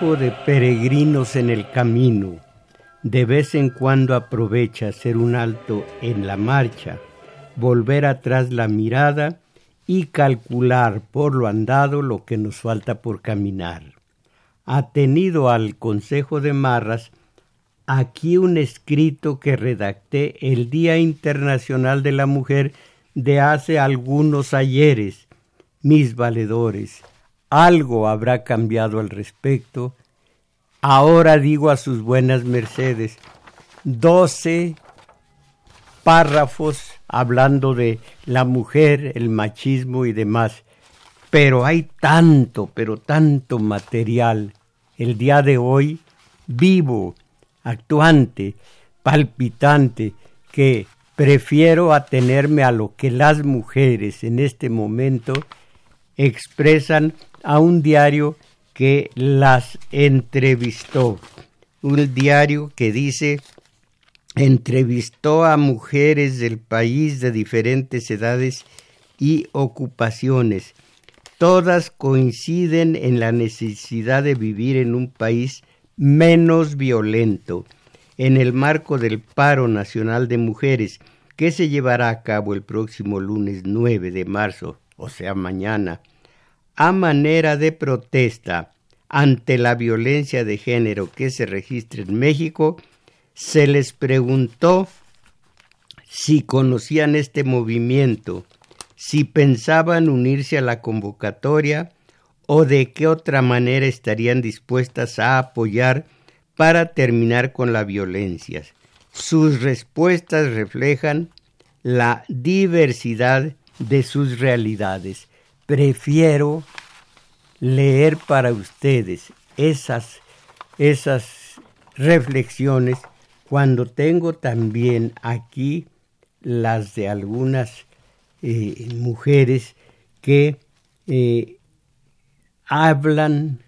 De peregrinos en el camino. De vez en cuando aprovecha hacer un alto en la marcha, volver atrás la mirada y calcular por lo andado lo que nos falta por caminar. Atenido al Consejo de Marras, aquí un escrito que redacté el Día Internacional de la Mujer de hace algunos ayeres. Mis valedores, algo habrá cambiado al respecto. Ahora digo a sus buenas mercedes, doce párrafos hablando de la mujer, el machismo y demás. Pero hay tanto, pero tanto material el día de hoy vivo, actuante, palpitante, que prefiero atenerme a lo que las mujeres en este momento expresan a un diario que las entrevistó. Un diario que dice entrevistó a mujeres del país de diferentes edades y ocupaciones. Todas coinciden en la necesidad de vivir en un país menos violento. En el marco del paro nacional de mujeres, que se llevará a cabo el próximo lunes 9 de marzo, o sea, mañana, a manera de protesta ante la violencia de género que se registra en México, se les preguntó si conocían este movimiento, si pensaban unirse a la convocatoria o de qué otra manera estarían dispuestas a apoyar para terminar con la violencia. Sus respuestas reflejan la diversidad de sus realidades prefiero leer para ustedes esas, esas reflexiones cuando tengo también aquí las de algunas eh, mujeres que eh, hablan,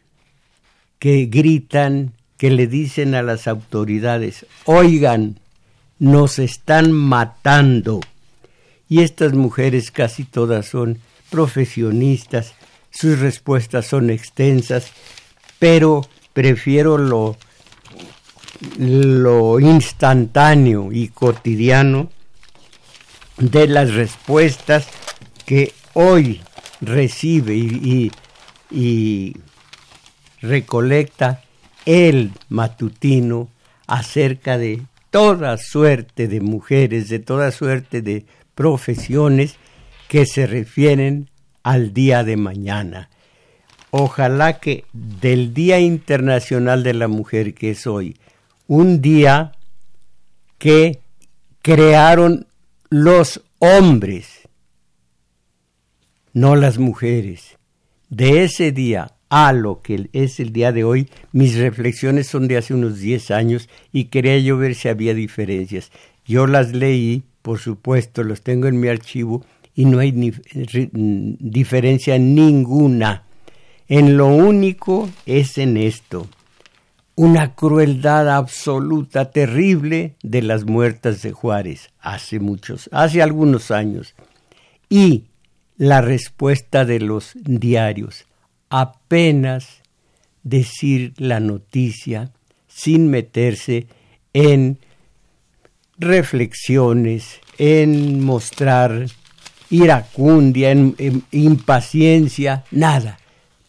que gritan, que le dicen a las autoridades, oigan, nos están matando. Y estas mujeres casi todas son profesionistas, sus respuestas son extensas, pero prefiero lo, lo instantáneo y cotidiano de las respuestas que hoy recibe y, y recolecta el matutino acerca de toda suerte de mujeres, de toda suerte de profesiones que se refieren al día de mañana. Ojalá que del Día Internacional de la Mujer, que es hoy, un día que crearon los hombres, no las mujeres. De ese día a lo que es el día de hoy, mis reflexiones son de hace unos 10 años y quería yo ver si había diferencias. Yo las leí, por supuesto, los tengo en mi archivo y no hay diferencia ninguna. En lo único es en esto, una crueldad absoluta, terrible de las muertas de Juárez hace muchos, hace algunos años. Y la respuesta de los diarios, apenas decir la noticia sin meterse en reflexiones, en mostrar iracundia, en, impaciencia, nada.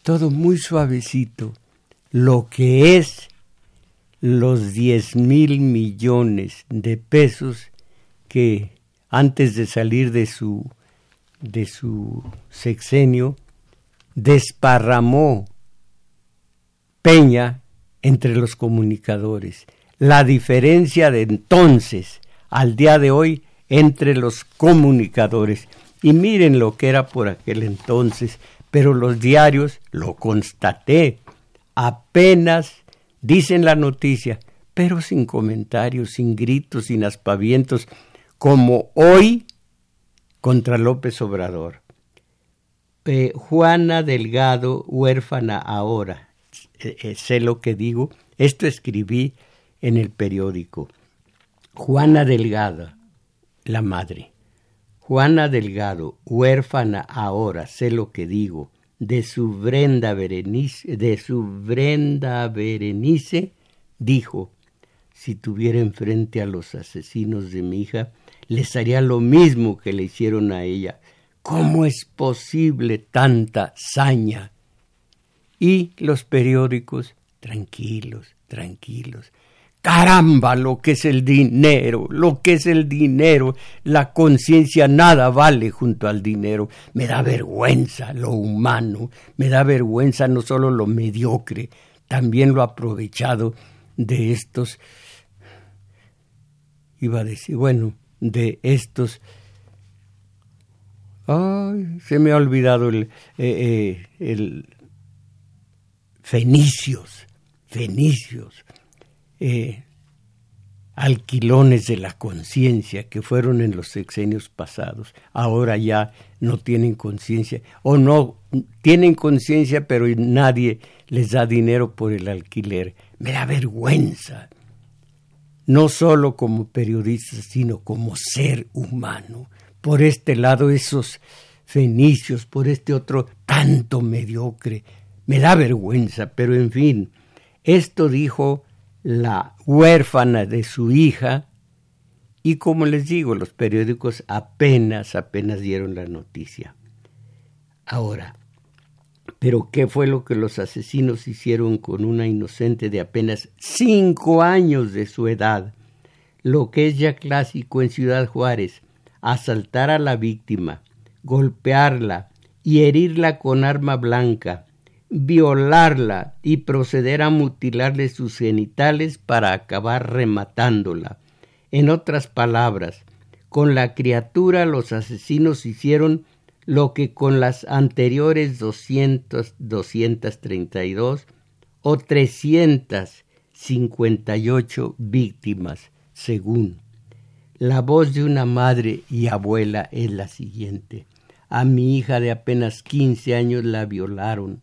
Todo muy suavecito. Lo que es los 10 mil millones de pesos que antes de salir de su, de su sexenio desparramó Peña entre los comunicadores. La diferencia de entonces al día de hoy entre los comunicadores. Y miren lo que era por aquel entonces, pero los diarios, lo constaté, apenas dicen la noticia, pero sin comentarios, sin gritos, sin aspavientos, como hoy contra López Obrador. Eh, Juana Delgado, huérfana ahora, eh, eh, sé lo que digo, esto escribí en el periódico. Juana Delgado, la madre. Juana Delgado, huérfana ahora, sé lo que digo, de su Brenda Berenice, de su Brenda Berenice, dijo, si tuviera enfrente a los asesinos de mi hija, les haría lo mismo que le hicieron a ella. ¿Cómo es posible tanta saña? Y los periódicos, tranquilos, tranquilos, Caramba, lo que es el dinero, lo que es el dinero. La conciencia nada vale junto al dinero. Me da vergüenza lo humano, me da vergüenza no solo lo mediocre, también lo aprovechado de estos, iba a decir, bueno, de estos... Ay, se me ha olvidado el, eh, eh, el fenicios, fenicios eh, alquilones de la conciencia que fueron en los sexenios pasados. Ahora ya no tienen conciencia o no tienen conciencia pero nadie les da dinero por el alquiler. Me da vergüenza, no solo como periodista, sino como ser humano. Por este lado esos fenicios, por este otro tanto mediocre. Me da vergüenza, pero en fin, esto dijo la huérfana de su hija y como les digo, los periódicos apenas, apenas dieron la noticia. Ahora, pero ¿qué fue lo que los asesinos hicieron con una inocente de apenas cinco años de su edad? Lo que es ya clásico en Ciudad Juárez, asaltar a la víctima, golpearla y herirla con arma blanca, violarla y proceder a mutilarle sus genitales para acabar rematándola. En otras palabras, con la criatura los asesinos hicieron lo que con las anteriores doscientos, doscientas treinta y dos o trescientas cincuenta y ocho víctimas, según. La voz de una madre y abuela es la siguiente. A mi hija de apenas quince años la violaron,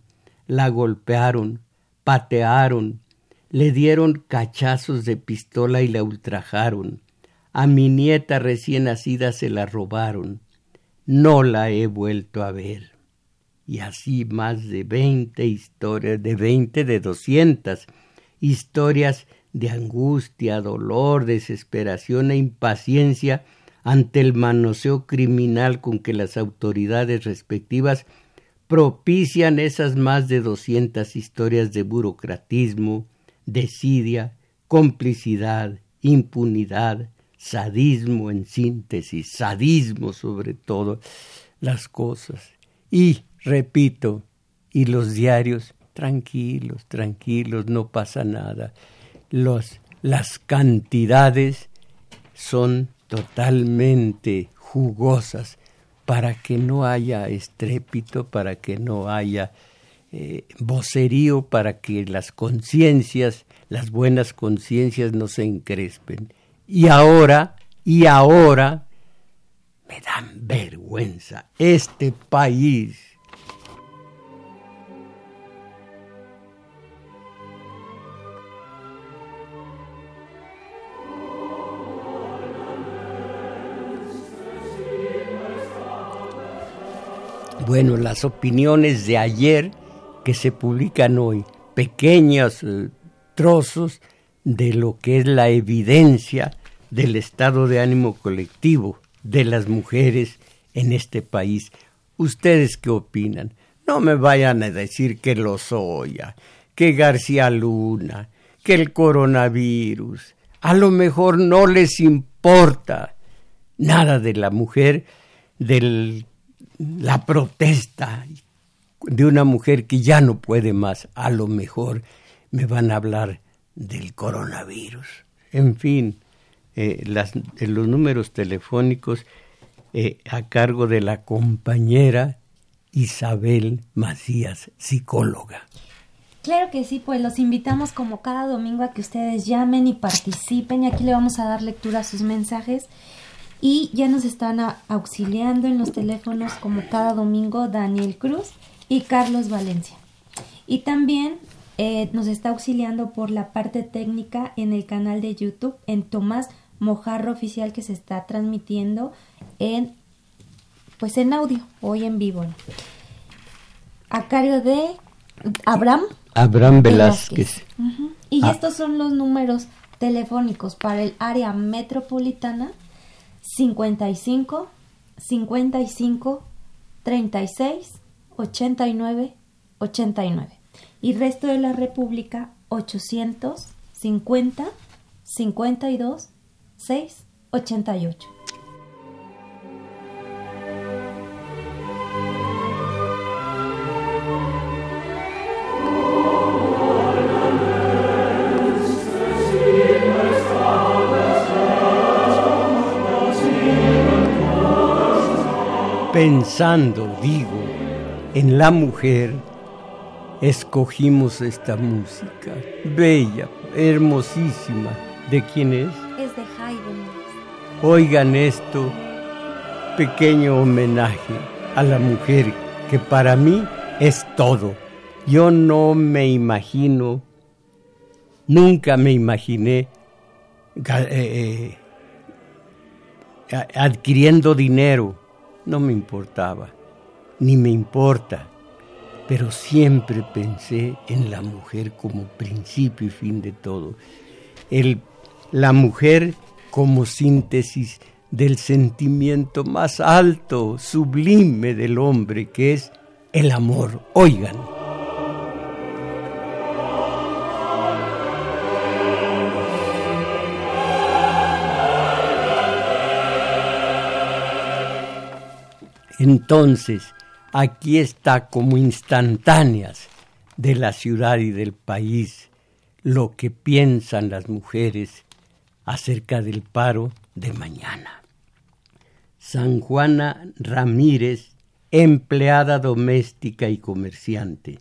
la golpearon, patearon, le dieron cachazos de pistola y la ultrajaron. A mi nieta recién nacida se la robaron. No la he vuelto a ver. Y así más de veinte historias, de veinte, de doscientas historias de angustia, dolor, desesperación e impaciencia ante el manoseo criminal con que las autoridades respectivas propician esas más de doscientas historias de burocratismo, desidia, complicidad, impunidad, sadismo en síntesis, sadismo sobre todo las cosas. Y, repito, y los diarios, tranquilos, tranquilos, no pasa nada. Los, las cantidades son totalmente jugosas para que no haya estrépito, para que no haya eh, vocerío, para que las conciencias, las buenas conciencias no se encrespen. Y ahora, y ahora, me dan vergüenza este país. Bueno, las opiniones de ayer que se publican hoy, pequeños eh, trozos de lo que es la evidencia del estado de ánimo colectivo de las mujeres en este país. ¿Ustedes qué opinan? No me vayan a decir que Lozoya, que García Luna, que el coronavirus. A lo mejor no les importa nada de la mujer, de la protesta de una mujer que ya no puede más. A lo mejor me van a hablar del coronavirus. En fin, eh, las, los números telefónicos eh, a cargo de la compañera Isabel Macías, psicóloga. Claro que sí, pues los invitamos como cada domingo a que ustedes llamen y participen y aquí le vamos a dar lectura a sus mensajes y ya nos están auxiliando en los teléfonos como cada domingo Daniel Cruz y Carlos Valencia. Y también eh, nos está auxiliando por la parte técnica en el canal de YouTube en Tomás Mojarro Oficial que se está transmitiendo en pues en audio, hoy en vivo. A cargo de Abraham. Abraham Velázquez. Y ah. estos son los números telefónicos para el área metropolitana 55 55 36 89 89 y resto de la República 850 52 6 88. Pensando, digo, en la mujer, escogimos esta música, bella, hermosísima. ¿De quién es? Es de Haydn. Oigan esto, pequeño homenaje a la mujer que para mí es todo. Yo no me imagino, nunca me imaginé eh, eh, adquiriendo dinero, no me importaba, ni me importa, pero siempre pensé en la mujer como principio y fin de todo. El la mujer como síntesis del sentimiento más alto, sublime del hombre, que es el amor. Oigan. Entonces, aquí está como instantáneas de la ciudad y del país lo que piensan las mujeres acerca del paro de mañana. San Juana Ramírez, empleada doméstica y comerciante.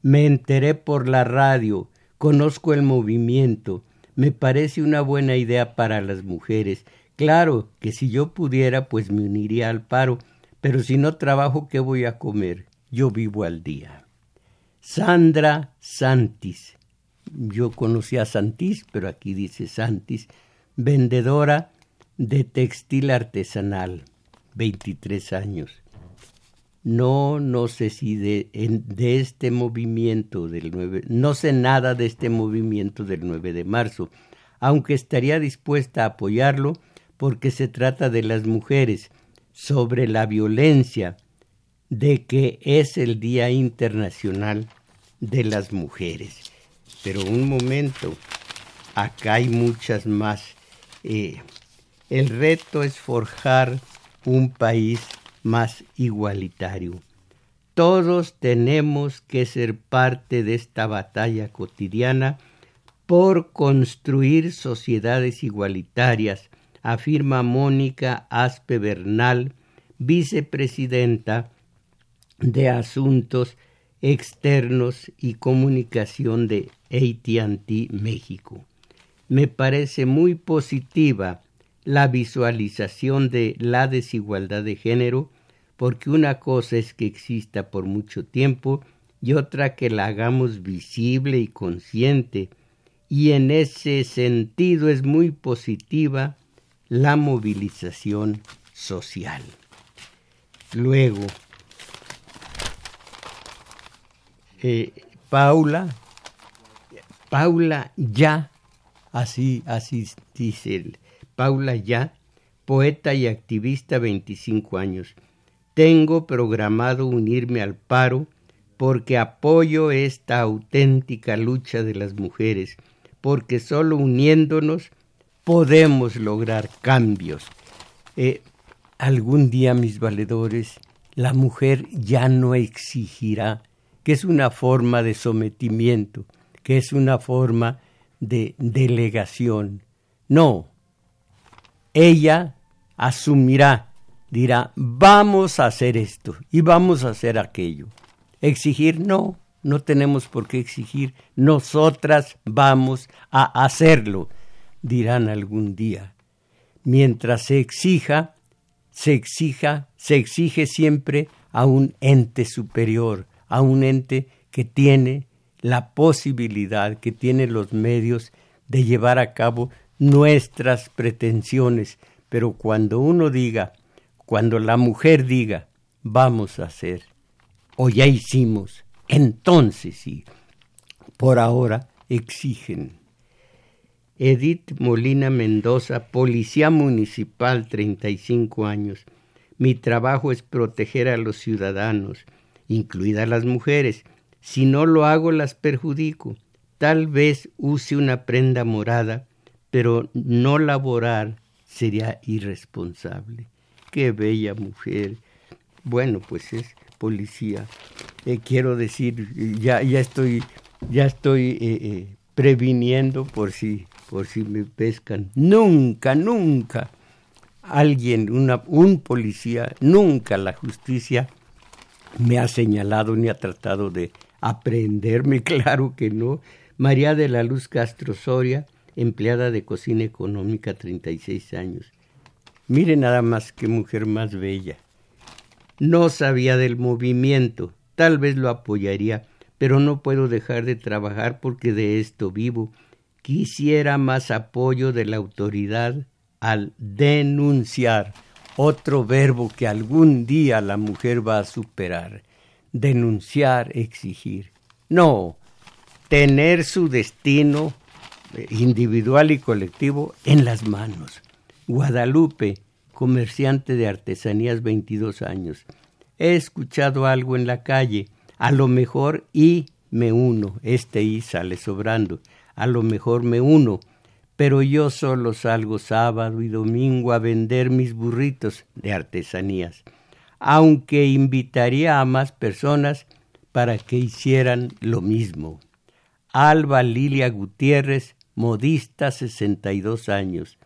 Me enteré por la radio, conozco el movimiento, me parece una buena idea para las mujeres. Claro que si yo pudiera, pues me uniría al paro, pero si no trabajo, ¿qué voy a comer? Yo vivo al día. Sandra Santis, yo conocí a Santis, pero aquí dice Santis, vendedora de textil artesanal, 23 años. No, no sé si de, de este movimiento del 9, no sé nada de este movimiento del 9 de marzo, aunque estaría dispuesta a apoyarlo porque se trata de las mujeres, sobre la violencia, de que es el Día Internacional de las Mujeres. Pero un momento, acá hay muchas más. Eh, el reto es forjar un país más igualitario. Todos tenemos que ser parte de esta batalla cotidiana por construir sociedades igualitarias, afirma Mónica Aspe Bernal, vicepresidenta de Asuntos Externos y Comunicación de ATT México. Me parece muy positiva la visualización de la desigualdad de género porque una cosa es que exista por mucho tiempo y otra que la hagamos visible y consciente y en ese sentido es muy positiva la movilización social. Luego, eh, Paula, Paula ya, así, así dice él, Paula ya, poeta y activista 25 años. Tengo programado unirme al paro porque apoyo esta auténtica lucha de las mujeres, porque solo uniéndonos podemos lograr cambios. Eh, algún día, mis valedores, la mujer ya no exigirá, que es una forma de sometimiento, que es una forma de delegación. No, ella asumirá, dirá, vamos a hacer esto y vamos a hacer aquello. Exigir, no, no tenemos por qué exigir, nosotras vamos a hacerlo, dirán algún día. Mientras se exija, se exija, se exige siempre a un ente superior, a un ente que tiene la posibilidad, que tiene los medios de llevar a cabo nuestras pretensiones. Pero cuando uno diga, cuando la mujer diga, vamos a hacer, o ya hicimos, entonces sí, por ahora exigen. Edith Molina Mendoza, Policía Municipal, 35 años. Mi trabajo es proteger a los ciudadanos, incluidas las mujeres. Si no lo hago, las perjudico. Tal vez use una prenda morada, pero no laborar sería irresponsable. Qué bella mujer. Bueno, pues es policía. Eh, quiero decir, ya, estoy, ya estoy eh, eh, previniendo por si por si me pescan. Nunca, nunca alguien, un policía, nunca la justicia me ha señalado ni ha tratado de aprenderme, claro que no. María de la Luz Castro Soria, empleada de cocina económica, 36 años. Mire nada más qué mujer más bella. No sabía del movimiento, tal vez lo apoyaría, pero no puedo dejar de trabajar porque de esto vivo quisiera más apoyo de la autoridad al denunciar, otro verbo que algún día la mujer va a superar. Denunciar, exigir. No, tener su destino eh, individual y colectivo en las manos. Guadalupe, comerciante de artesanías 22 años. He escuchado algo en la calle, a lo mejor y me uno, este y sale sobrando a lo mejor me uno, pero yo solo salgo sábado y domingo a vender mis burritos de artesanías, aunque invitaría a más personas para que hicieran lo mismo. Alba Lilia Gutiérrez, modista, 62 años.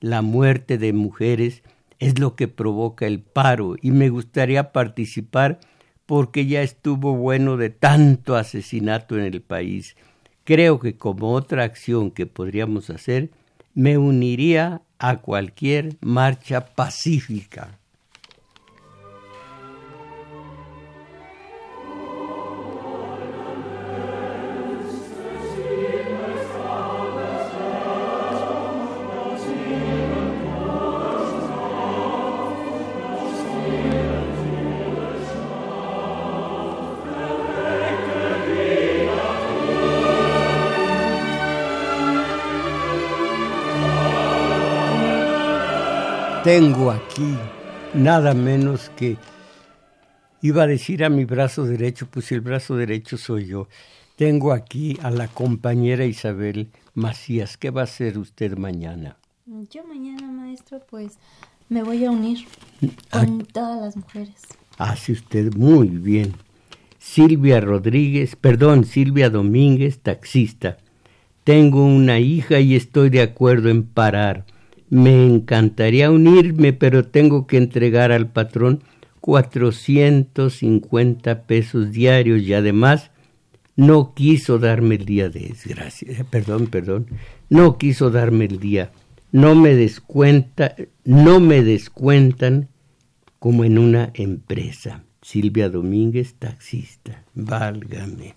La muerte de mujeres es lo que provoca el paro y me gustaría participar porque ya estuvo bueno de tanto asesinato en el país creo que como otra acción que podríamos hacer, me uniría a cualquier marcha pacífica. Tengo aquí nada menos que iba a decir a mi brazo derecho, pues el brazo derecho soy yo. Tengo aquí a la compañera Isabel Macías. ¿Qué va a hacer usted mañana? Yo mañana, maestro, pues me voy a unir con todas las mujeres. Hace usted muy bien. Silvia Rodríguez, perdón, Silvia Domínguez, taxista. Tengo una hija y estoy de acuerdo en parar me encantaría unirme, pero tengo que entregar al patrón 450 pesos diarios y además no quiso darme el día de desgracia. Eh, perdón, perdón. No quiso darme el día. No me descuenta, no me descuentan como en una empresa. Silvia Domínguez, taxista. Válgame.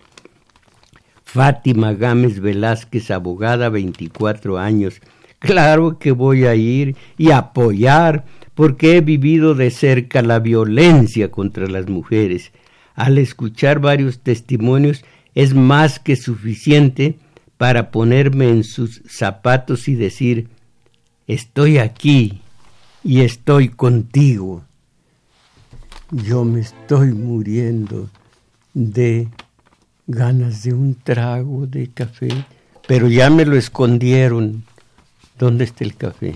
Fátima Gámez Velázquez, abogada, 24 años Claro que voy a ir y apoyar porque he vivido de cerca la violencia contra las mujeres. al escuchar varios testimonios es más que suficiente para ponerme en sus zapatos y decir, estoy aquí y estoy contigo. Yo me estoy muriendo de ganas de un trago de café, pero ya me lo escondieron. ¿Dónde está el café?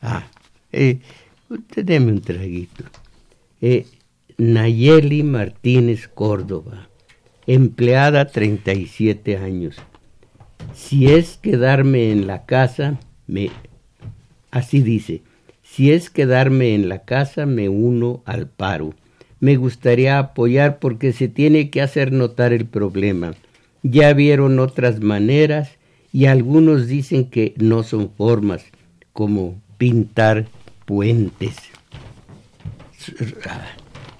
Ah, eh, usted deme un traguito. Eh, Nayeli Martínez Córdoba, empleada 37 años. Si es quedarme en la casa, me... Así dice, si es quedarme en la casa, me uno al paro. Me gustaría apoyar porque se tiene que hacer notar el problema. Ya vieron otras maneras y algunos dicen que no son formas, como pintar puentes.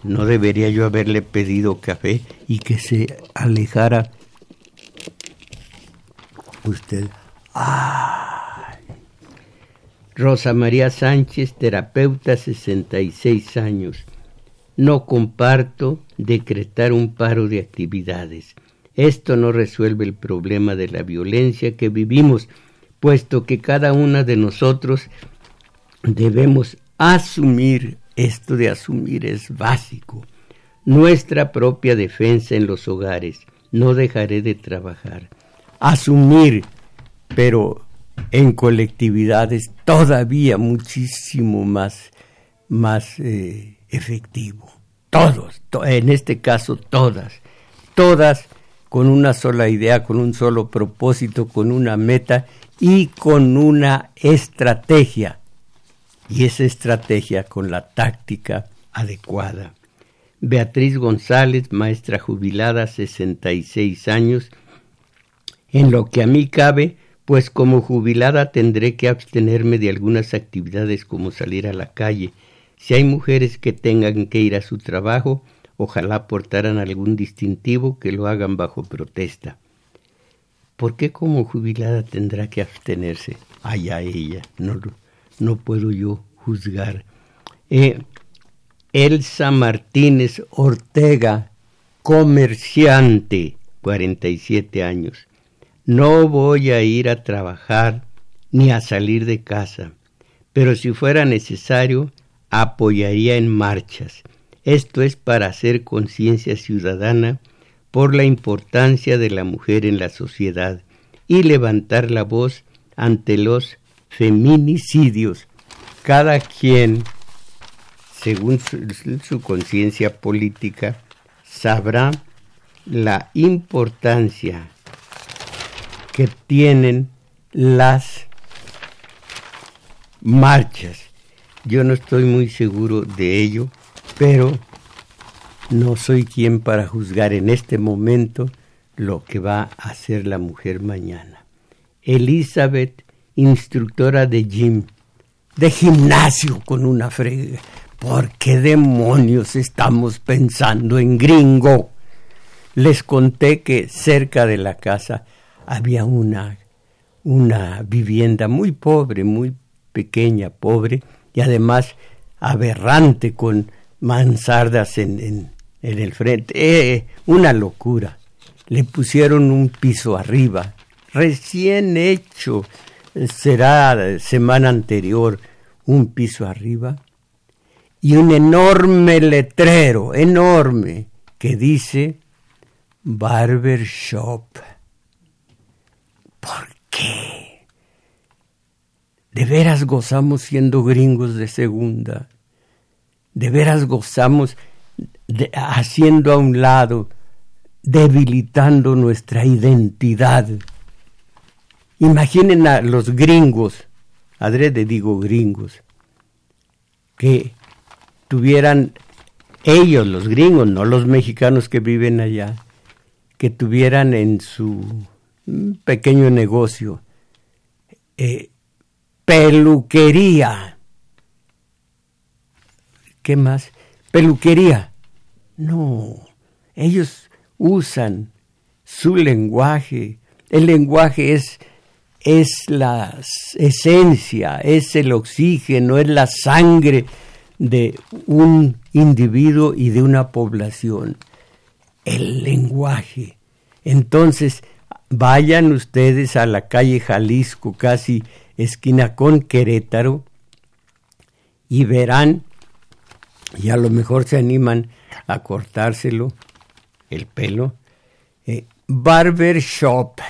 No debería yo haberle pedido café y que se alejara usted. Rosa María Sánchez, terapeuta, 66 años. No comparto decretar un paro de actividades. Esto no resuelve el problema de la violencia que vivimos, puesto que cada una de nosotros debemos asumir, esto de asumir es básico, nuestra propia defensa en los hogares. No dejaré de trabajar. Asumir, pero en colectividades todavía muchísimo más, más eh, efectivo. Todos, en este caso todas, todas con una sola idea, con un solo propósito, con una meta y con una estrategia y esa estrategia con la táctica adecuada. Beatriz González, maestra jubilada, 66 años. En lo que a mí cabe, pues como jubilada tendré que abstenerme de algunas actividades como salir a la calle. Si hay mujeres que tengan que ir a su trabajo, ojalá portaran algún distintivo que lo hagan bajo protesta. ¿Por qué como jubilada tendrá que abstenerse? Allá ella, no, no puedo yo juzgar. Eh, Elsa Martínez Ortega, comerciante, 47 años. No voy a ir a trabajar ni a salir de casa, pero si fuera necesario, apoyaría en marchas. Esto es para hacer conciencia ciudadana por la importancia de la mujer en la sociedad y levantar la voz ante los feminicidios. Cada quien, según su, conciencia política, sabrá la importancia que tienen las marchas. Yo no estoy muy seguro de ello, pero no soy quien para juzgar en este momento lo que va a hacer la mujer mañana. Elizabeth instructora de gym, de gimnasio con una frega. ¿Por qué demonios estamos pensando en gringo? Les conté que cerca de la casa había una, una vivienda muy pobre, muy pequeña, pobre, y además aberrante con mansardas en, en, el frente. Eh, una locura. Le pusieron un piso arriba, recién hecho, será semana anterior un piso arriba y un enorme letrero, enorme, que dice Barber Shop. ¿Por qué? De veras gozamos siendo gringos de segunda. De veras gozamos haciendo a un lado, debilitando nuestra identidad Imaginen a los gringos, adrede digo gringos, que tuvieran ellos, los gringos, no los mexicanos que viven allá, que tuvieran en su pequeño negocio eh, peluquería. ¿Qué más? Peluquería. No, ellos usan su lenguaje. El lenguaje es es la esencia, es el oxígeno, es la sangre de un individuo y de una población, el lenguaje. Entonces, vayan ustedes a la calle Jalisco, casi esquina con Querétaro, y verán, y a lo mejor se animan a cortárselo, el pelo, eh, barber shop.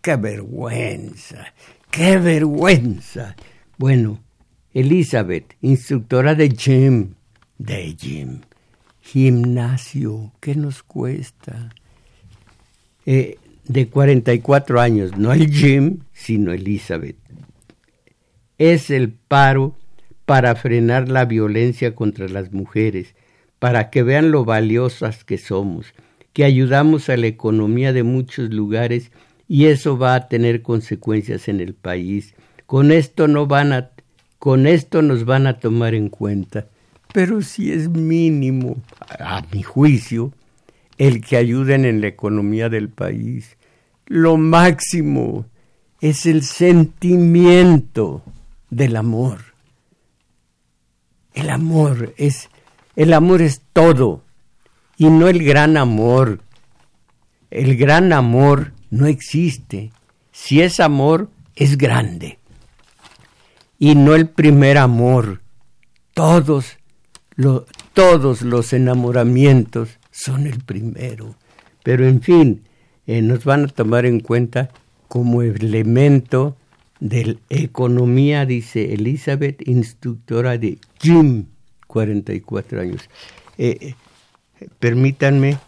¡Qué vergüenza! ¡Qué vergüenza! Bueno, Elizabeth, instructora de gym, de gym, gimnasio, ¿qué nos cuesta? Eh, de 44 años, no el gym, sino Elizabeth. Es el paro para frenar la violencia contra las mujeres, para que vean lo valiosas que somos, que ayudamos a la economía de muchos lugares y eso va a tener consecuencias en el país. Con esto no van a con esto nos van a tomar en cuenta, pero si es mínimo, a mi juicio, el que ayuden en la economía del país. Lo máximo es el sentimiento del amor. El amor es el amor es todo y no el gran amor. El gran amor no existe. Si es amor, es grande y no el primer amor. Todos, todos los enamoramientos son el primero. Pero en fin, eh, nos van a tomar en cuenta como elemento de economía, dice Elizabeth, instructora de Jim, 44 años. Eh, eh, permítanme,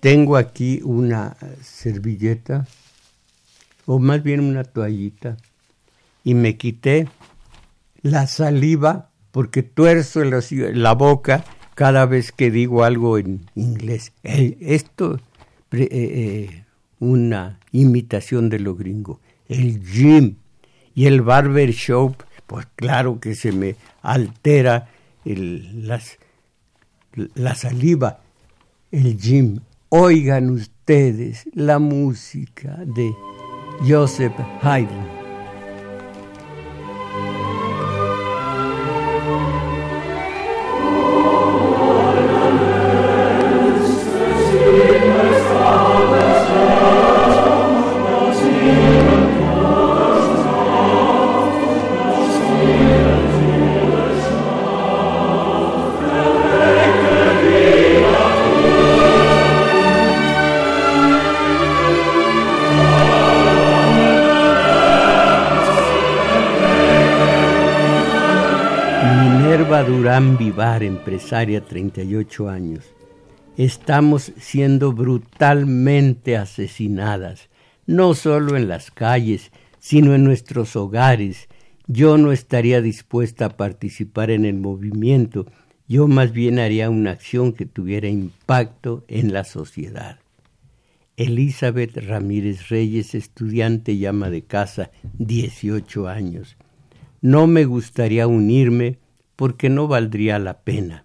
tengo aquí una servilleta, o más bien una toallita, y me quité la saliva porque tuerzo la, boca cada vez que digo algo en inglés. esto, eh, eh, una imitación de lo gringo. El gym y el barber shop, pues claro que se me altera la saliva. El gym. Oigan ustedes la música de Joseph Haydn. Empresaria, 38 años. Estamos siendo brutalmente asesinadas, no solo en las calles, sino en nuestros hogares. Yo no estaría dispuesta a participar en el movimiento, yo más bien haría una acción que tuviera impacto en la sociedad. Elizabeth Ramírez Reyes, estudiante llama de casa, 18 años. No me gustaría unirme porque no valdría la pena.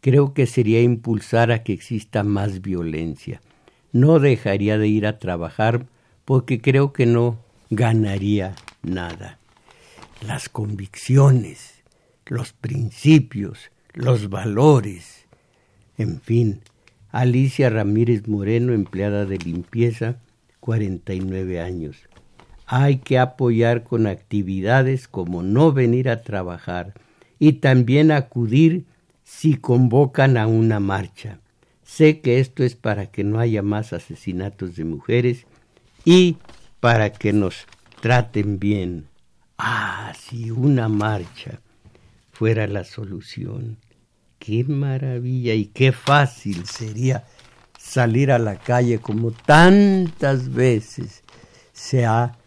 Creo que sería impulsar a que exista más violencia. No dejaría de ir a trabajar porque creo que no ganaría nada. Las convicciones, los principios, los valores, en fin. Alicia Ramírez Moreno, empleada de limpieza, 49 años. Hay que apoyar con actividades como no venir a trabajar, y también acudir si convocan a una marcha. Sé que esto es para que no haya más asesinatos de mujeres y para que nos traten bien. Ah, si una marcha fuera la solución. Qué maravilla y qué fácil sería salir a la calle como tantas veces se ha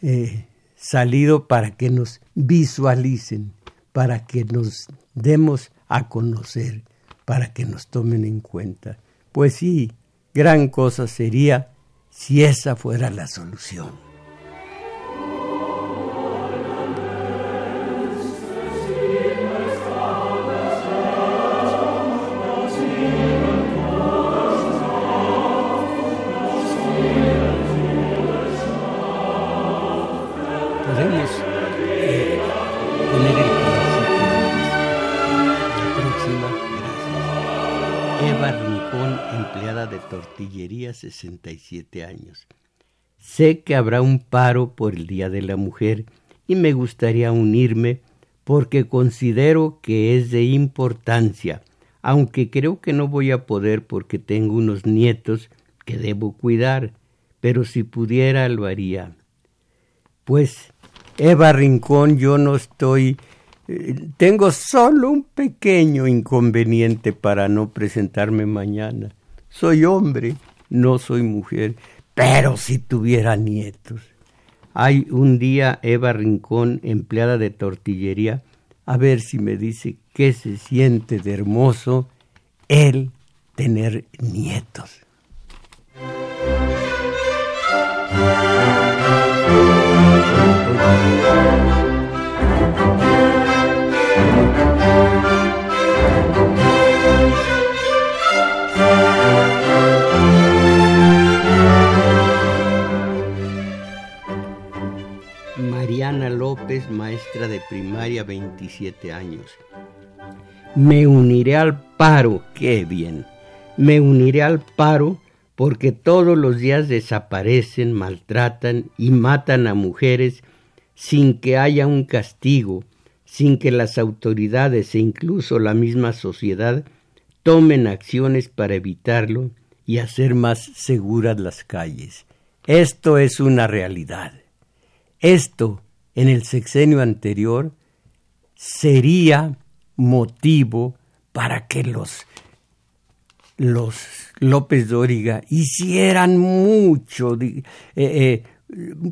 eh, salido para que nos visualicen para que nos demos a conocer, para que nos tomen en cuenta. Pues sí, gran cosa sería si esa fuera la solución. Años. Sé que habrá un paro por el Día de la Mujer y me gustaría unirme porque considero que es de importancia, aunque creo que no voy a poder porque tengo unos nietos que debo cuidar, pero si pudiera lo haría. Pues, Eva Rincón, yo no estoy eh, tengo solo un pequeño inconveniente para no presentarme mañana. Soy hombre, no soy mujer, pero si tuviera nietos. Hay un día Eva Rincón, empleada de tortillería, a ver si me dice qué se siente de hermoso él tener nietos. Mariana López, maestra de primaria, 27 años. Me uniré al paro, qué bien. Me uniré al paro porque todos los días desaparecen, maltratan y matan a mujeres sin que haya un castigo, sin que las autoridades e incluso la misma sociedad tomen acciones para evitarlo y hacer más seguras las calles. Esto es una realidad. Esto, en el sexenio anterior, sería motivo para que los, los López Dóriga hicieran mucho eh, eh,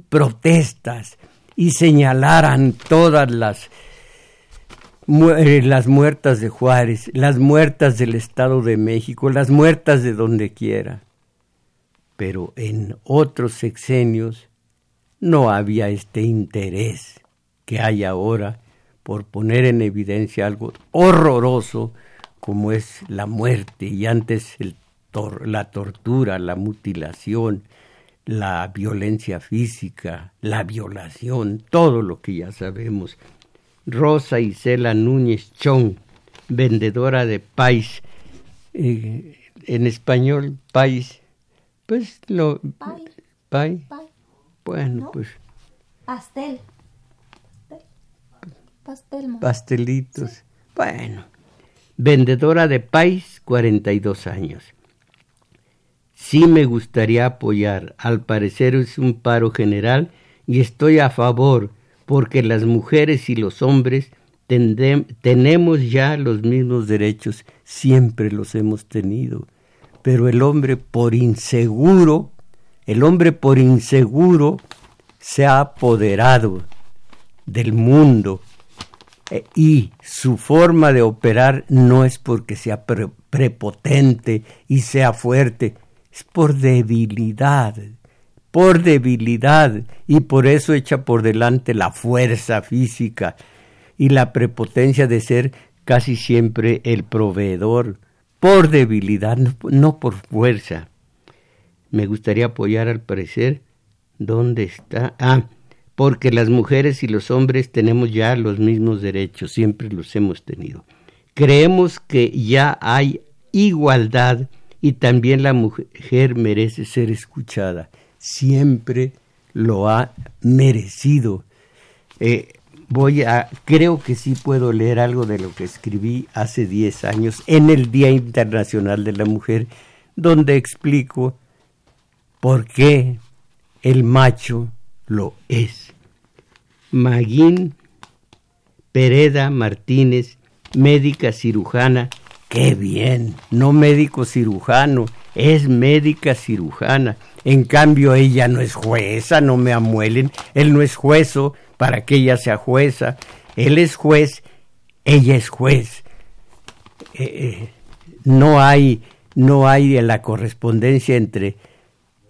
protestas y señalaran todas las, eh, las muertas de Juárez, las muertas del Estado de México, las muertas de donde quiera. Pero en otros sexenios no había este interés que hay ahora por poner en evidencia algo horroroso como es la muerte y antes la tortura, la mutilación, la violencia física, la violación, todo lo que ya sabemos. Rosa Isela Núñez Chong, vendedora de país, eh, en español país, pues lo... Pay. Bueno, pues. Pastel. Pastel. Pastelitos. Bueno. Vendedora de país, 42 años. Sí me gustaría apoyar. Al parecer es un paro general y estoy a favor porque las mujeres y los hombres tenemos ya los mismos derechos, siempre los hemos tenido. Pero el hombre por inseguro el hombre por inseguro se ha apoderado del mundo eh, y su forma de operar no es porque sea prepotente y sea fuerte, es por debilidad, por debilidad y por eso echa por delante la fuerza física y la prepotencia de ser casi siempre el proveedor, por debilidad, no por fuerza me gustaría apoyar al parecer. ¿Dónde está? Ah, porque las mujeres y los hombres tenemos ya los mismos derechos, siempre los hemos tenido. Creemos que ya hay igualdad y también la mujer merece ser escuchada. Siempre lo ha merecido. Eh, voy a, creo que sí puedo leer algo de lo que escribí hace 10 años en el Día Internacional de la Mujer, donde explico por qué el macho lo es. Maguín Pereda Martínez, médica cirujana, qué bien, no médico cirujano, es médica cirujana. En cambio ella no es jueza, no me amuelen, él no es juezo para que ella sea jueza, él es juez, ella es juez. Eh, eh, no hay, no hay la correspondencia entre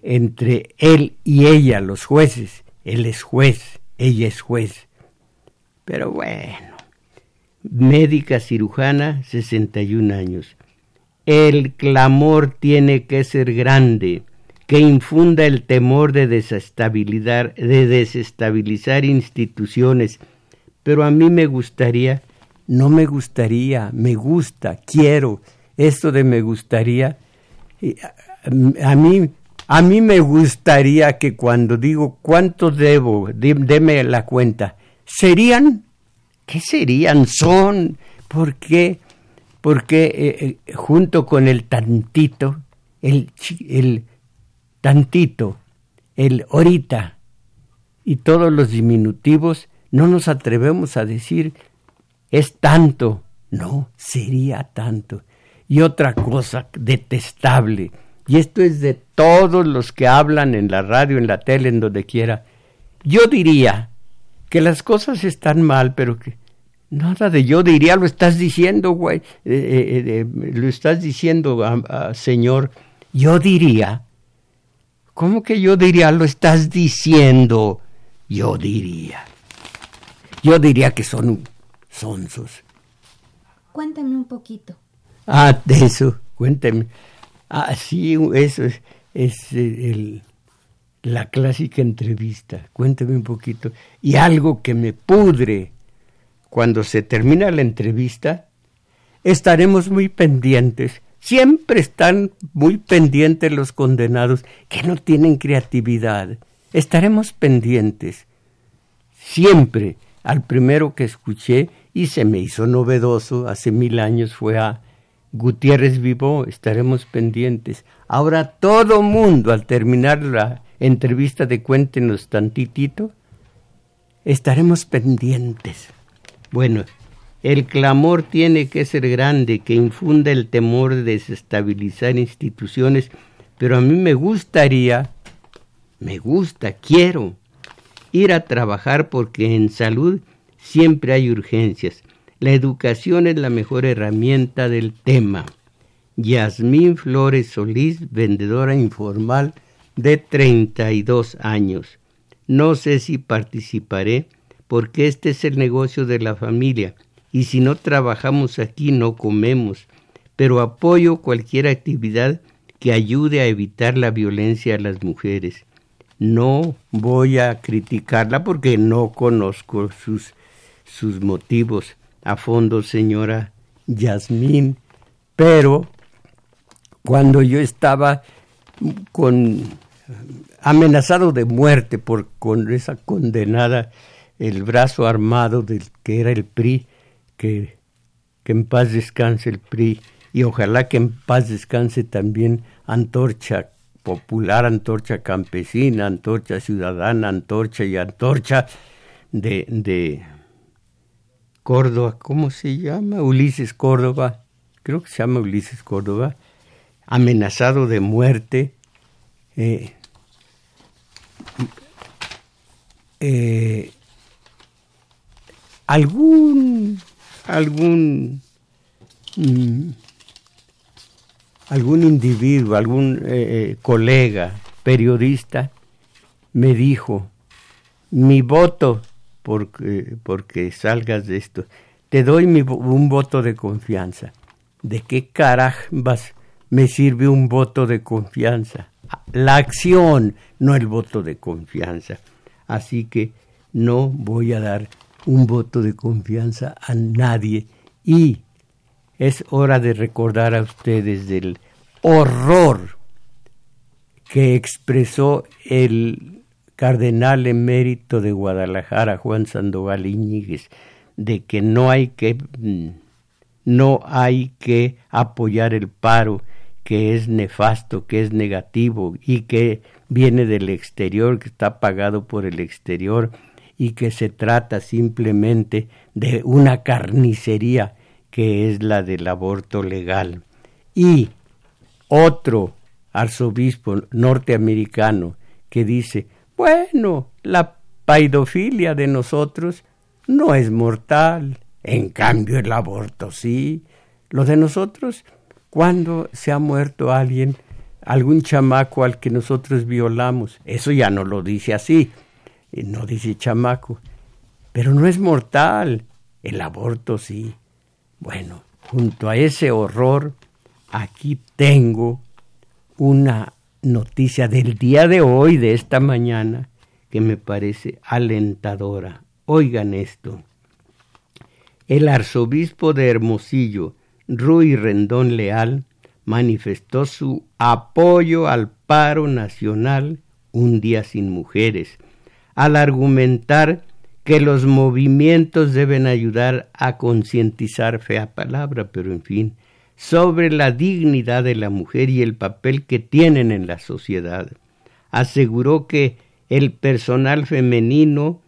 entre él y ella, los jueces. Él es juez, ella es juez. Pero bueno, médica cirujana, 61 años. El clamor tiene que ser grande, que infunda el temor de desestabilizar, de desestabilizar instituciones. Pero a mí me gustaría, no me gustaría, me gusta, quiero. Esto de me gustaría a, mí, a mí me gustaría que cuando digo cuánto debo, deme la cuenta, serían, ¿qué serían? Son, ¿por qué? Porque eh, eh, junto con el tantito, el, el tantito, el ahorita y todos los diminutivos, no nos atrevemos a decir es tanto, no, sería tanto. Y otra cosa detestable, y esto es de todos los que hablan en la radio, en la tele, en donde quiera, yo diría que las cosas están mal, pero que nada de yo diría, lo estás diciendo, güey, eh, eh, eh, lo estás diciendo, señor, yo diría, ¿cómo que yo diría, lo estás diciendo? Yo diría. Yo diría que son sonsos. Cuéntame un poquito. Ah, de eso, cuénteme. Ah, eso es, es eh, el, la clásica entrevista. Cuénteme un poquito. Y algo que me pudre cuando se termina la entrevista, estaremos muy pendientes. Siempre están muy pendientes los condenados que no tienen creatividad. Estaremos pendientes. Siempre. Al primero que escuché y se me hizo novedoso hace mil años fue a Gutiérrez Vivó, estaremos pendientes. Ahora todo mundo al terminar la entrevista de Cuéntenos tantitito, estaremos pendientes. Bueno, el clamor tiene que ser grande, que infunda el temor de desestabilizar instituciones, pero a mí me gustaría, me gusta, quiero ir a trabajar porque en salud siempre hay urgencias. La educación es la mejor herramienta del tema. Yasmín Flores Solís, vendedora informal de 32 años. No sé si participaré porque este es el negocio de la familia y si no trabajamos aquí no comemos, pero apoyo cualquier actividad que ayude a evitar la violencia a las mujeres. No voy a criticarla porque no conozco sus sus motivos a fondo, señora Yasmín, pero cuando yo estaba con amenazado de muerte por con esa condenada el brazo armado del que era el PRI que, que en paz descanse el PRI y ojalá que en paz descanse también Antorcha Popular, Antorcha Campesina, Antorcha Ciudadana, Antorcha y Antorcha de, de Córdoba, ¿cómo se llama? Ulises Córdoba, creo que se llama Ulises Córdoba, amenazado de muerte. Eh, eh, algún algún mm, algún individuo, algún eh, colega periodista me dijo, mi voto porque, porque salgas de esto. Te doy mi, un voto de confianza. ¿De qué carajos me sirve un voto de confianza? La acción, no el voto de confianza. Así que no voy a dar un voto de confianza a nadie y es hora de recordar a ustedes del horror que expresó el cardenal emérito de Guadalajara, Juan Sandoval Iñiguez, de que no hay que mm, no hay que apoyar el paro, que es nefasto, que es negativo y que viene del exterior, que está pagado por el exterior y que se trata simplemente de una carnicería que es la del aborto legal. Y otro arzobispo norteamericano que dice, bueno, la paidofilia de nosotros no es mortal, en cambio el aborto sí. Lo de nosotros, cuando se ha muerto alguien, algún chamaco al que nosotros violamos, eso ya no lo dice así, no dice chamaco, pero no es mortal, el aborto sí. Bueno, junto a ese horror, aquí tengo una noticia del día de hoy, de esta mañana, que me parece alentadora. Oigan esto. El arzobispo de Hermosillo, Ruy Rendón Leal, manifestó su apoyo al paro nacional Un día sin mujeres, al argumentar que los movimientos deben ayudar a concientizar fea palabra, pero en fin, sobre la dignidad de la mujer y el papel que tienen en la sociedad. Aseguró que el personal femenino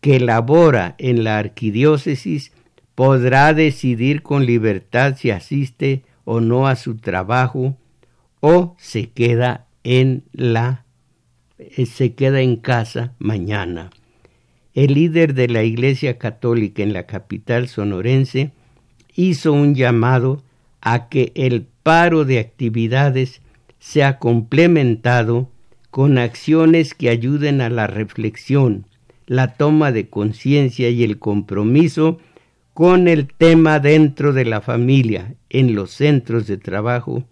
que labora en la arquidiócesis podrá decidir con libertad si asiste o no a su trabajo o se queda en la eh, se queda en casa mañana. El líder de la Iglesia Católica en la capital sonorense hizo un llamado a que el paro de actividades sea complementado con acciones que ayuden a la reflexión, la toma de conciencia y el compromiso con el tema dentro de la familia, en los centros de trabajo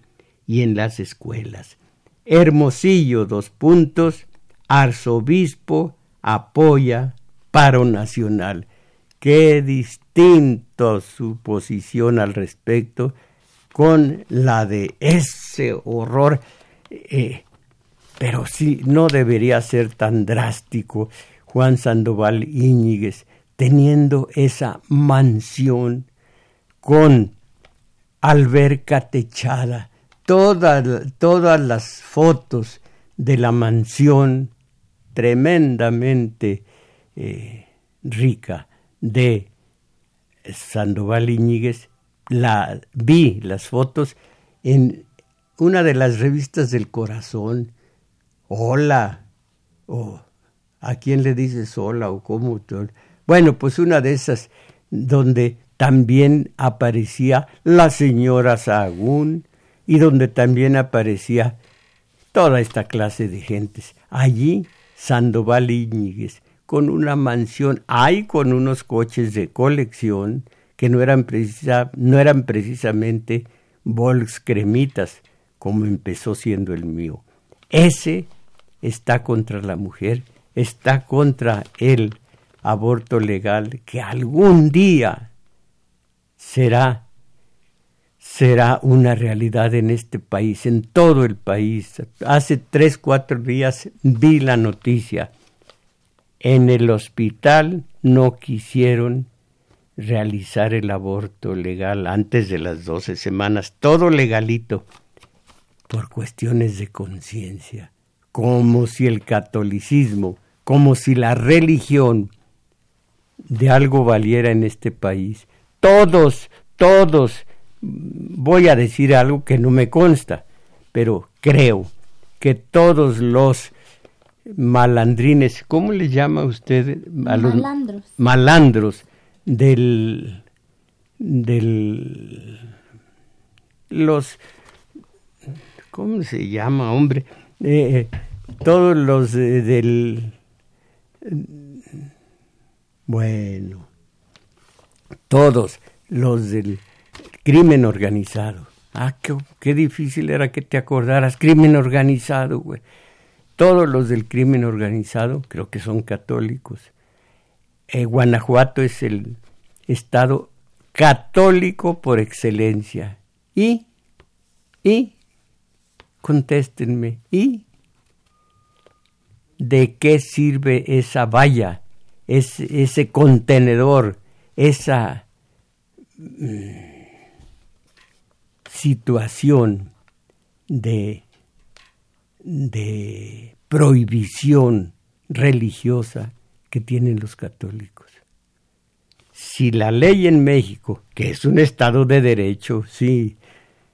y en las escuelas. Hermosillo, dos puntos, arzobispo apoya paro nacional. Qué distinto su posición al respecto con la de ese horror. Eh, pero sí, no debería ser tan drástico Juan Sandoval Íñiguez, teniendo esa mansión con alberca techada, todas, todas las fotos de la mansión tremendamente eh, rica de Sandoval Iñiguez, la vi las fotos en una de las revistas del corazón. Hola, o ¿A quién le dices sola o cómo? Bueno, pues una de esas donde también aparecía la señora Sahagún y donde también aparecía toda esta clase de gentes. Allí Sandoval Íñiguez, con una mansión, hay con unos coches de colección que no eran, no eran precisamente Volks cremitas, como empezó siendo el mío. Ese está contra la mujer está contra el aborto legal que algún día será será una realidad en este país, en todo el país. Hace tres, cuatro días vi la noticia. En el hospital no quisieron realizar el aborto legal antes de las doce semanas, todo legalito, por cuestiones de conciencia, como si el catolicismo como si la religión de algo valiera en este país. Todos, todos, voy a decir algo que no me consta, pero creo que todos los malandrines, ¿cómo le llama usted a los malandros? Malandros del del los ¿cómo se llama, hombre? Eh, eh, todos los del bueno, todos los del crimen organizado. Ah, qué, difícil era que te acordaras. Crimen organizado, güey. Todos los del crimen organizado creo que son católicos. Eh, Guanajuato es el estado católico por excelencia. Y, y, contéstenme, y, de qué sirve esa valla, ese, ese contenedor, esa mm, situación de, de prohibición religiosa que tienen los católicos. Si la ley en México, que es un Estado de derecho, sí,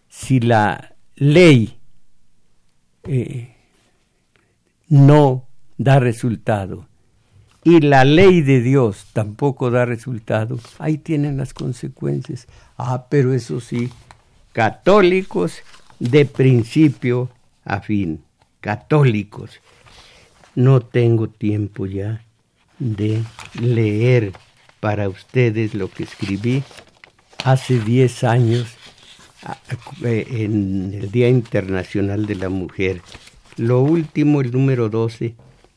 si la ley eh, no da resultado y la ley de Dios tampoco da resultado, ahí tienen las consecuencias. Ah, pero eso sí, católicos de principio a fin, católicos. No tengo tiempo ya de leer para ustedes lo que escribí hace 10 años eh, en el Día Internacional de la Mujer. Lo último, el número 12,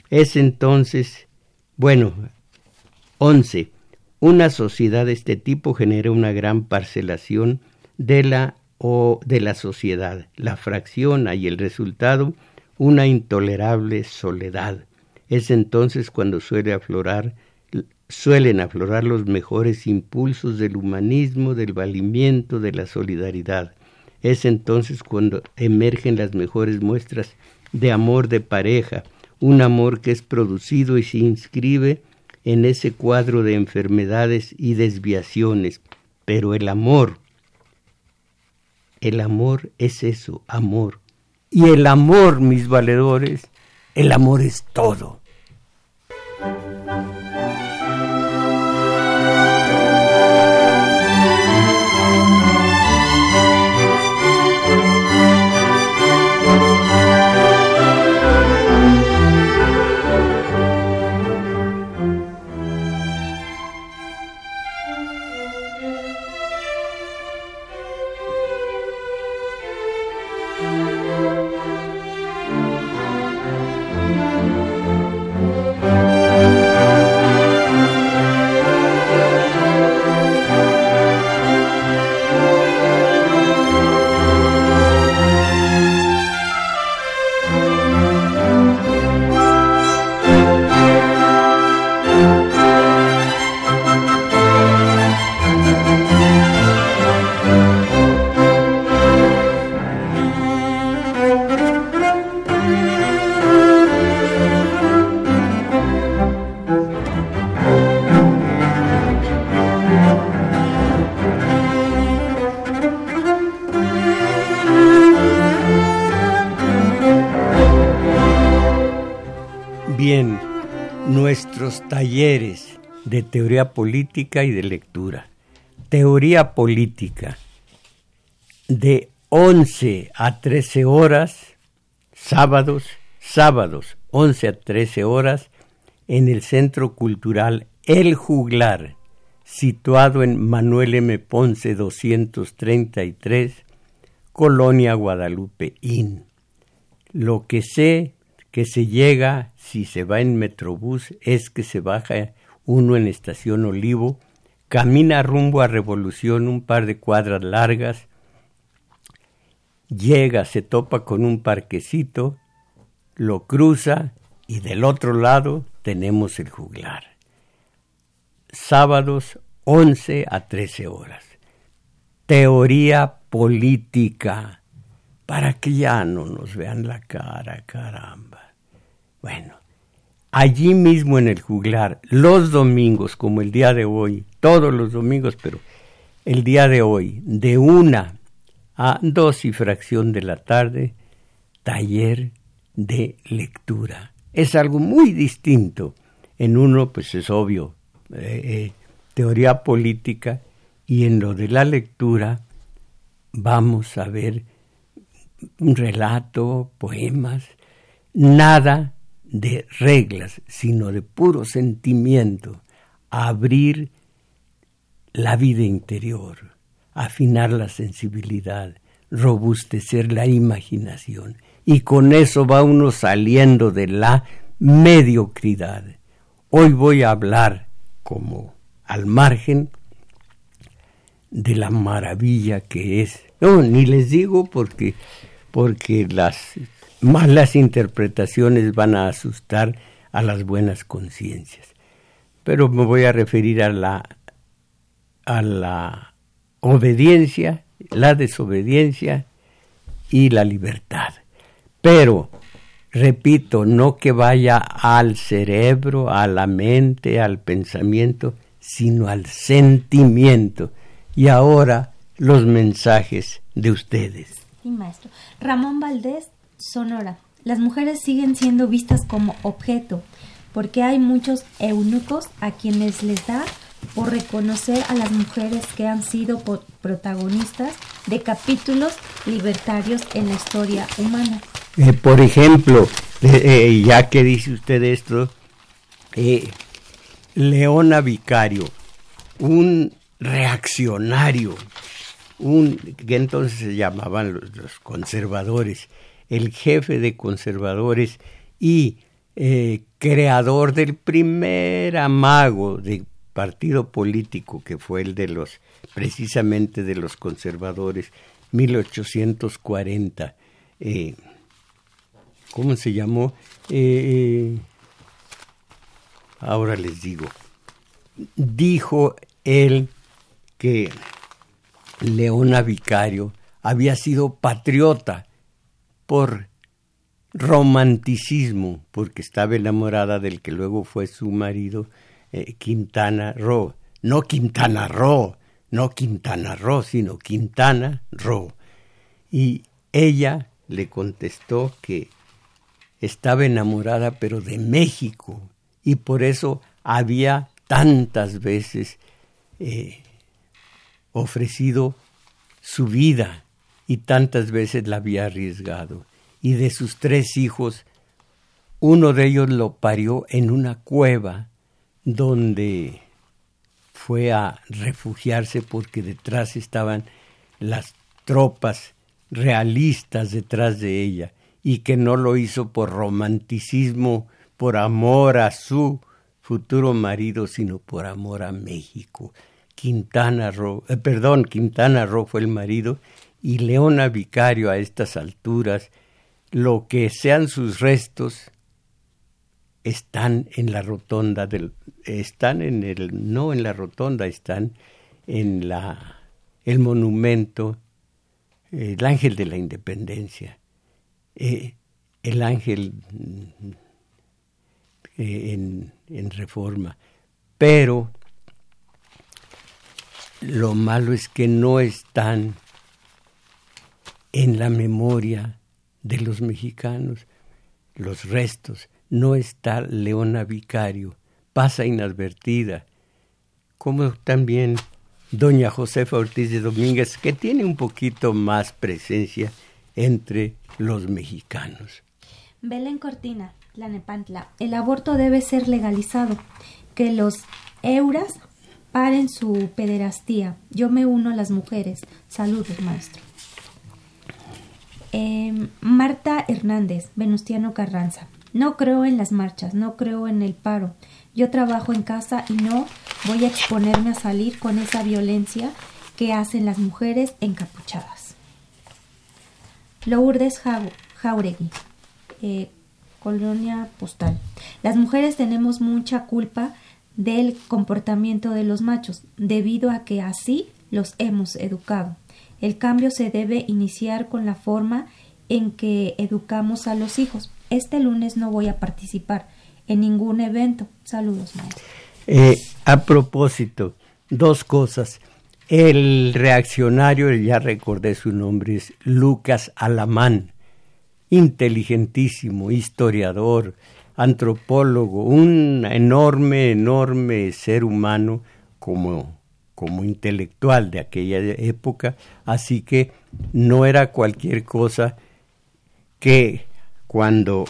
es entonces, bueno, 11. Una sociedad de este tipo genera una gran parcelación de la o de la sociedad, la fracciona y el resultado una intolerable soledad. Es entonces cuando suele aflorar, suelen aflorar los mejores impulsos del humanismo, del valimiento, de la solidaridad. Es entonces cuando emergen las mejores muestras de amor de pareja, un amor que es producido y se inscribe en ese cuadro de enfermedades y desviaciones. Pero el amor, el amor es eso, amor. Y el amor, mis valedores, el amor es todo. De teoría política y de lectura. Teoría política de 11 a 13 horas, sábados, sábados, 11 a 13 horas, en el Centro Cultural El Juglar, situado en Manuel M. Ponce 233, Colonia Guadalupe Inn. Lo que sé que se llega, si se va en Metrobús, es que se baja uno en Estación Olivo, camina rumbo a Revolución un par de cuadras largas, llega, se topa con un parquecito, lo cruza y del otro lado tenemos el juglar. Sábados 11 a 13 horas. Teoría política, para que ya no nos vean la cara, caramba. Bueno, allí mismo en el juglar, los domingos, como el día de hoy, todos los domingos, pero el día de hoy, de una a dos y fracción de la tarde, taller de lectura. Es algo muy distinto. En uno, pues es obvio, eh, eh, teoría política, y en lo de la lectura vamos a ver un relato, poemas, nada de reglas, sino de puro sentimiento, abrir la vida interior, afinar la sensibilidad, robustecer la imaginación. Y con eso va uno saliendo de la mediocridad. Hoy voy a hablar como al margen de la maravilla que es. No, ni les digo porque, porque las malas interpretaciones van a asustar a las buenas conciencias. Pero me voy a referir a la, a la obediencia, la desobediencia y la libertad. Pero, repito, no que vaya al cerebro, a la mente, al pensamiento, sino al sentimiento. Y ahora los mensajes de ustedes. Sí, maestro. Ramón Valdés Sonora. Las mujeres siguen siendo vistas como objeto, porque hay muchos eunucos a quienes les da por reconocer a las mujeres que han sido protagonistas de capítulos libertarios en la historia humana. Eh, por ejemplo, eh, eh, ya que dice usted esto, Leona Vicario, un reaccionario, un que entonces se llamaban los conservadores, el jefe de conservadores y eh, creador del primer amago de partido político que fue el de los precisamente de los conservadores 1840. Eh, ¿Cómo se llamó? Eh, ahora les digo. Dijo él que Leona Vicario había sido patriota por romanticismo, porque estaba enamorada del que luego fue su marido, eh, Quintana Roo. No Quintana Roo, no Quintana Roo, sino Quintana Roo. Y ella le contestó que estaba enamorada, pero de México, y por eso había tantas veces eh, ofrecido su vida y tantas veces la había arriesgado. Y de sus tres hijos, uno de ellos lo parió en una cueva donde fue a refugiarse porque detrás estaban las tropas realistas detrás de ella y que no lo hizo por romanticismo, por amor a su futuro marido, sino por amor a México. Quintana Roo, eh, perdón, Quintana Roo fue el marido y Leona Vicario a estas alturas, lo que sean sus restos, están en la rotonda del, están en el, no en la rotonda, están en la, el monumento, el ángel de la independencia, eh, el ángel eh, en, en reforma, pero lo malo es que no están en la memoria de los mexicanos los restos. No está Leona Vicario, pasa inadvertida, como también doña Josefa Ortiz de Domínguez, que tiene un poquito más presencia entre los mexicanos. Belén Cortina, la Nepantla, el aborto debe ser legalizado, que los euras paren su pederastía. Yo me uno a las mujeres. Saludos, maestro. Em, Marta Hernández, Venustiano Carranza. No creo en las marchas, no creo en el paro. Yo trabajo en casa y no voy a exponerme a salir con esa violencia que hacen las mujeres encapuchadas. Lourdes Jauregui, eh, Colonia Postal. Las mujeres tenemos mucha culpa del comportamiento de los machos, debido a que así los hemos educado. El cambio se debe iniciar con la forma en que educamos a los hijos. Este lunes no voy a participar en ningún evento. Saludos, maestro. Eh, a propósito, dos cosas. El reaccionario, ya recordé su nombre, es Lucas Alamán, inteligentísimo, historiador, antropólogo, un enorme, enorme ser humano como como intelectual de aquella época, así que no era cualquier cosa que cuando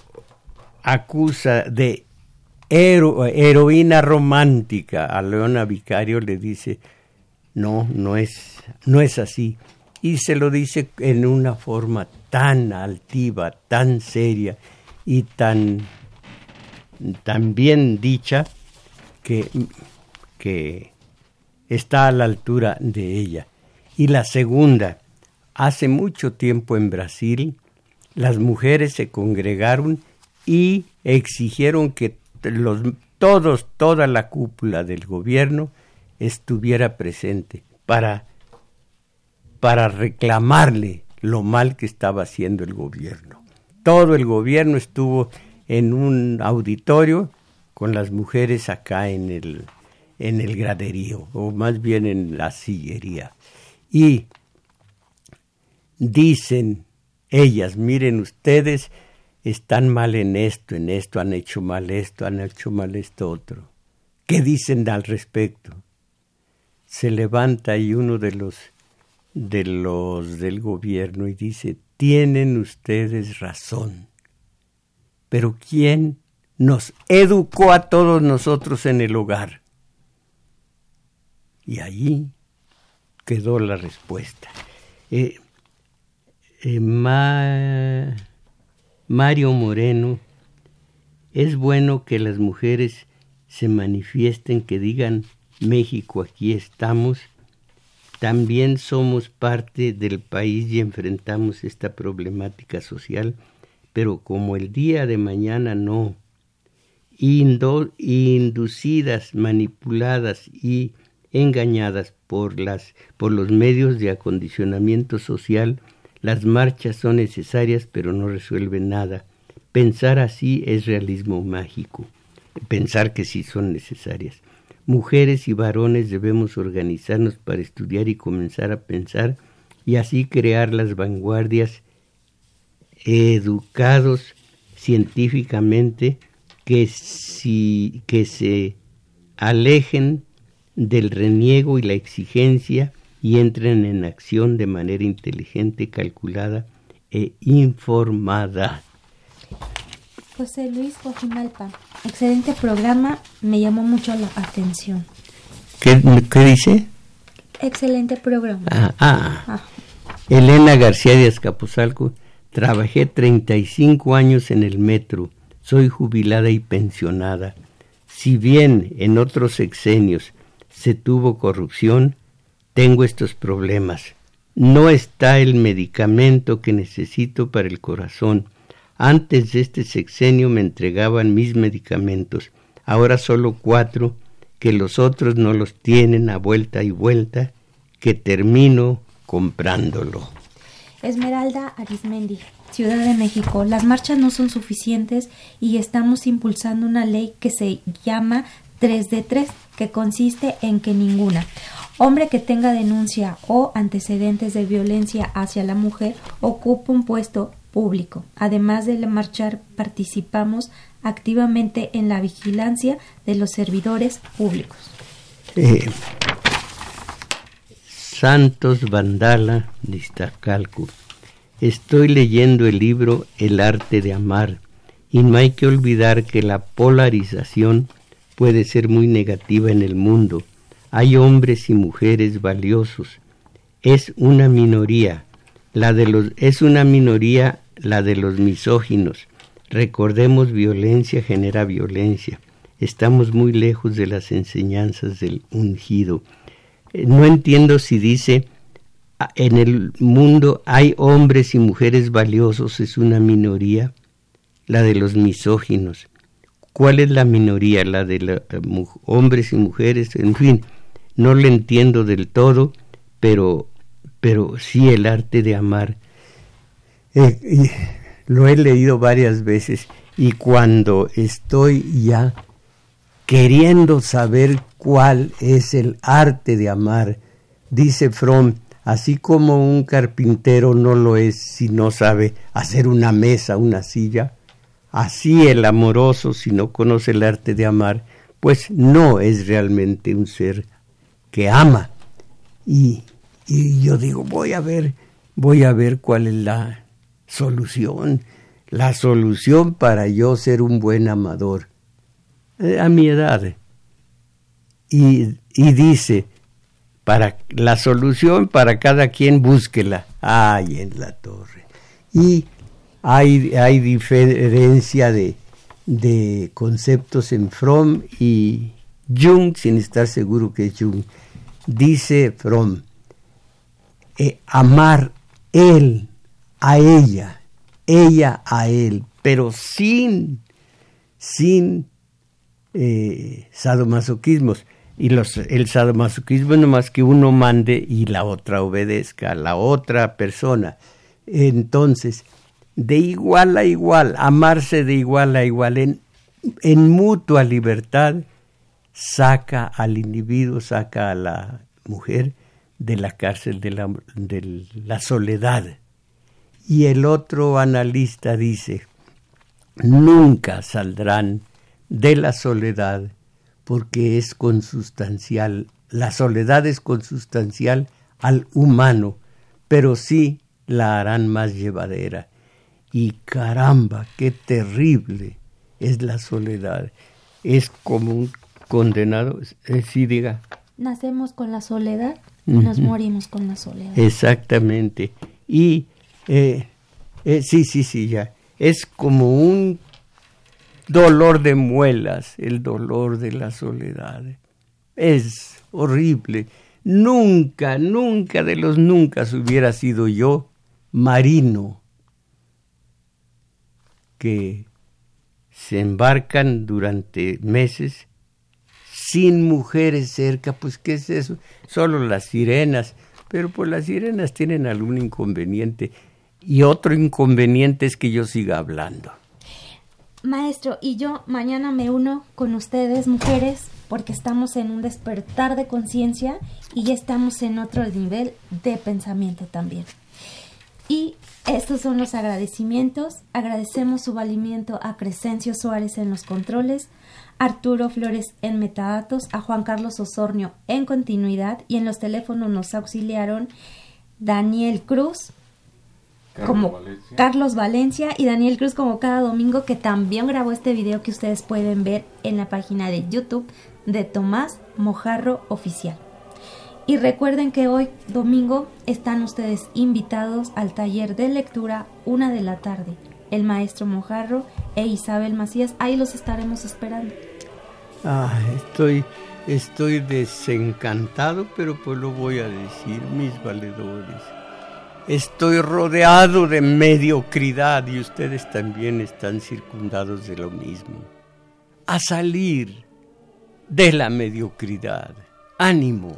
acusa de heroína romántica a Leona Vicario le dice, no, no es, no es así. Y se lo dice en una forma tan altiva, tan seria y tan, tan bien dicha que, que está a la altura de ella. Y la segunda, hace mucho tiempo en Brasil, las mujeres se congregaron y exigieron que los, todos, toda la cúpula del gobierno estuviera presente para, para reclamarle lo mal que estaba haciendo el gobierno. Todo el gobierno estuvo en un auditorio con las mujeres acá en el, en el graderío, o más bien en la sillería. Y dicen ellas, miren ustedes, están mal en esto, en esto, han hecho mal esto, han hecho mal esto otro. ¿Qué dicen al respecto? Se levanta ahí uno de los de los del gobierno y dice, tienen ustedes razón. Pero ¿quién nos educó a todos nosotros en el hogar? Y allí quedó la respuesta. Eh, eh, Mario Moreno, es bueno que las mujeres se manifiesten, que digan México, aquí estamos, también somos parte del país y enfrentamos esta problemática social, pero como el día de mañana no, inducidas, manipuladas y engañadas por, las, por los medios de acondicionamiento social, las marchas son necesarias pero no resuelven nada. Pensar así es realismo mágico, pensar que sí son necesarias. Mujeres y varones debemos organizarnos para estudiar y comenzar a pensar y así crear las vanguardias educados científicamente que, si, que se alejen del reniego y la exigencia y entren en acción de manera inteligente, calculada e informada. José Luis Guajimalpa, excelente programa, me llamó mucho la atención. ¿Qué, dice? Excelente programa. Ah, ah. ah. Elena García de Azcapotzalco, trabajé 35 años en el metro, soy jubilada y pensionada. Si bien en otros sexenios se tuvo corrupción, tengo estos problemas. No está el medicamento que necesito para el corazón antes de este sexenio me entregaban mis medicamentos, ahora solo cuatro, que los otros no los tienen a vuelta y vuelta, que termino comprándolo. Esmeralda Arismendi, Ciudad de México. Las marchas no son suficientes y estamos impulsando una ley que se llama 3 de 3, que consiste en que ninguna hombre que tenga denuncia o antecedentes de violencia hacia la mujer ocupe un puesto público. Además de marchar, participamos activamente en la vigilancia de los servidores públicos. Eh, Santos Vandala de Iztacalco. Estoy leyendo el libro El arte de amar y no hay que olvidar que la polarización puede ser muy negativa en el mundo. Hay hombres y mujeres valiosos. Es una minoría. La de los es una minoría la de los misóginos. Recordemos, violencia genera violencia. Estamos muy lejos de las enseñanzas del ungido. Eh, no entiendo si dice, ah, en el mundo hay hombres y mujeres valiosos, es una minoría, la de los misóginos. ¿Cuál es la minoría? La de los eh, hombres y mujeres, en fin, no lo entiendo del todo, pero, pero sí el arte de amar eh, lo he leído varias veces y cuando estoy ya queriendo saber cuál es el arte de amar, dice Fromm, así como un carpintero no lo es si no sabe hacer una mesa, una silla, así el amoroso si no conoce el arte de amar, pues no es realmente un ser que ama. Y, y yo digo, voy a ver, voy a ver cuál es la, solución, la solución para yo ser un buen amador eh, a mi edad. Y, y, dice, para la solución para cada quien búsquela. Ay, en la torre. Y hay, diferencia de, de conceptos en Fromm y Jung, sin estar seguro que es Jung. Dice Fromm, eh, amar él a ella, ella a él, pero sin, sin eh, sadomasoquismos. Y los, el sadomasoquismo es nomás que uno mande y la otra obedezca a la otra persona. Entonces, de igual a igual, amarse de igual a igual, en, en mutua libertad, saca al individuo, saca a la mujer de la cárcel de la, de la soledad y el otro analista dice, nunca saldrán de la soledad porque es consustancial, la soledad es consustancial al humano, pero sí la harán más llevadera. Y caramba, qué terrible es la soledad. Es como un condenado, eh, sí diga. Nacemos con la soledad y nos morimos con la soledad. Exactamente. Y eh, eh, sí, sí, sí, ya. Es como un dolor de muelas, el dolor de la soledad. Es horrible. Nunca, nunca de los nunca hubiera sido yo marino que se embarcan durante meses sin mujeres cerca, pues ¿qué es eso? Solo las sirenas, pero pues las sirenas tienen algún inconveniente y otro inconveniente es que yo siga hablando. Maestro, y yo mañana me uno con ustedes, mujeres, porque estamos en un despertar de conciencia y ya estamos en otro nivel de pensamiento también. Y estos son los agradecimientos. Agradecemos su valimiento a Crescencio Suárez en los controles, Arturo Flores en metadatos, a Juan Carlos Osornio en continuidad y en los teléfonos nos auxiliaron Daniel Cruz, como Carlos Valencia y Daniel Cruz como cada domingo que también grabó este video que ustedes pueden ver en la página de YouTube de Tomás Mojarro Oficial. Y recuerden que hoy domingo están ustedes invitados al taller de lectura una de la tarde. El maestro Mojarro e Isabel Macías, ahí los estaremos esperando. Ah, estoy, estoy desencantado, pero pues lo voy a decir, mis valedores. Estoy rodeado de mediocridad y ustedes también están circundados de lo mismo. A salir de la mediocridad. Ánimo.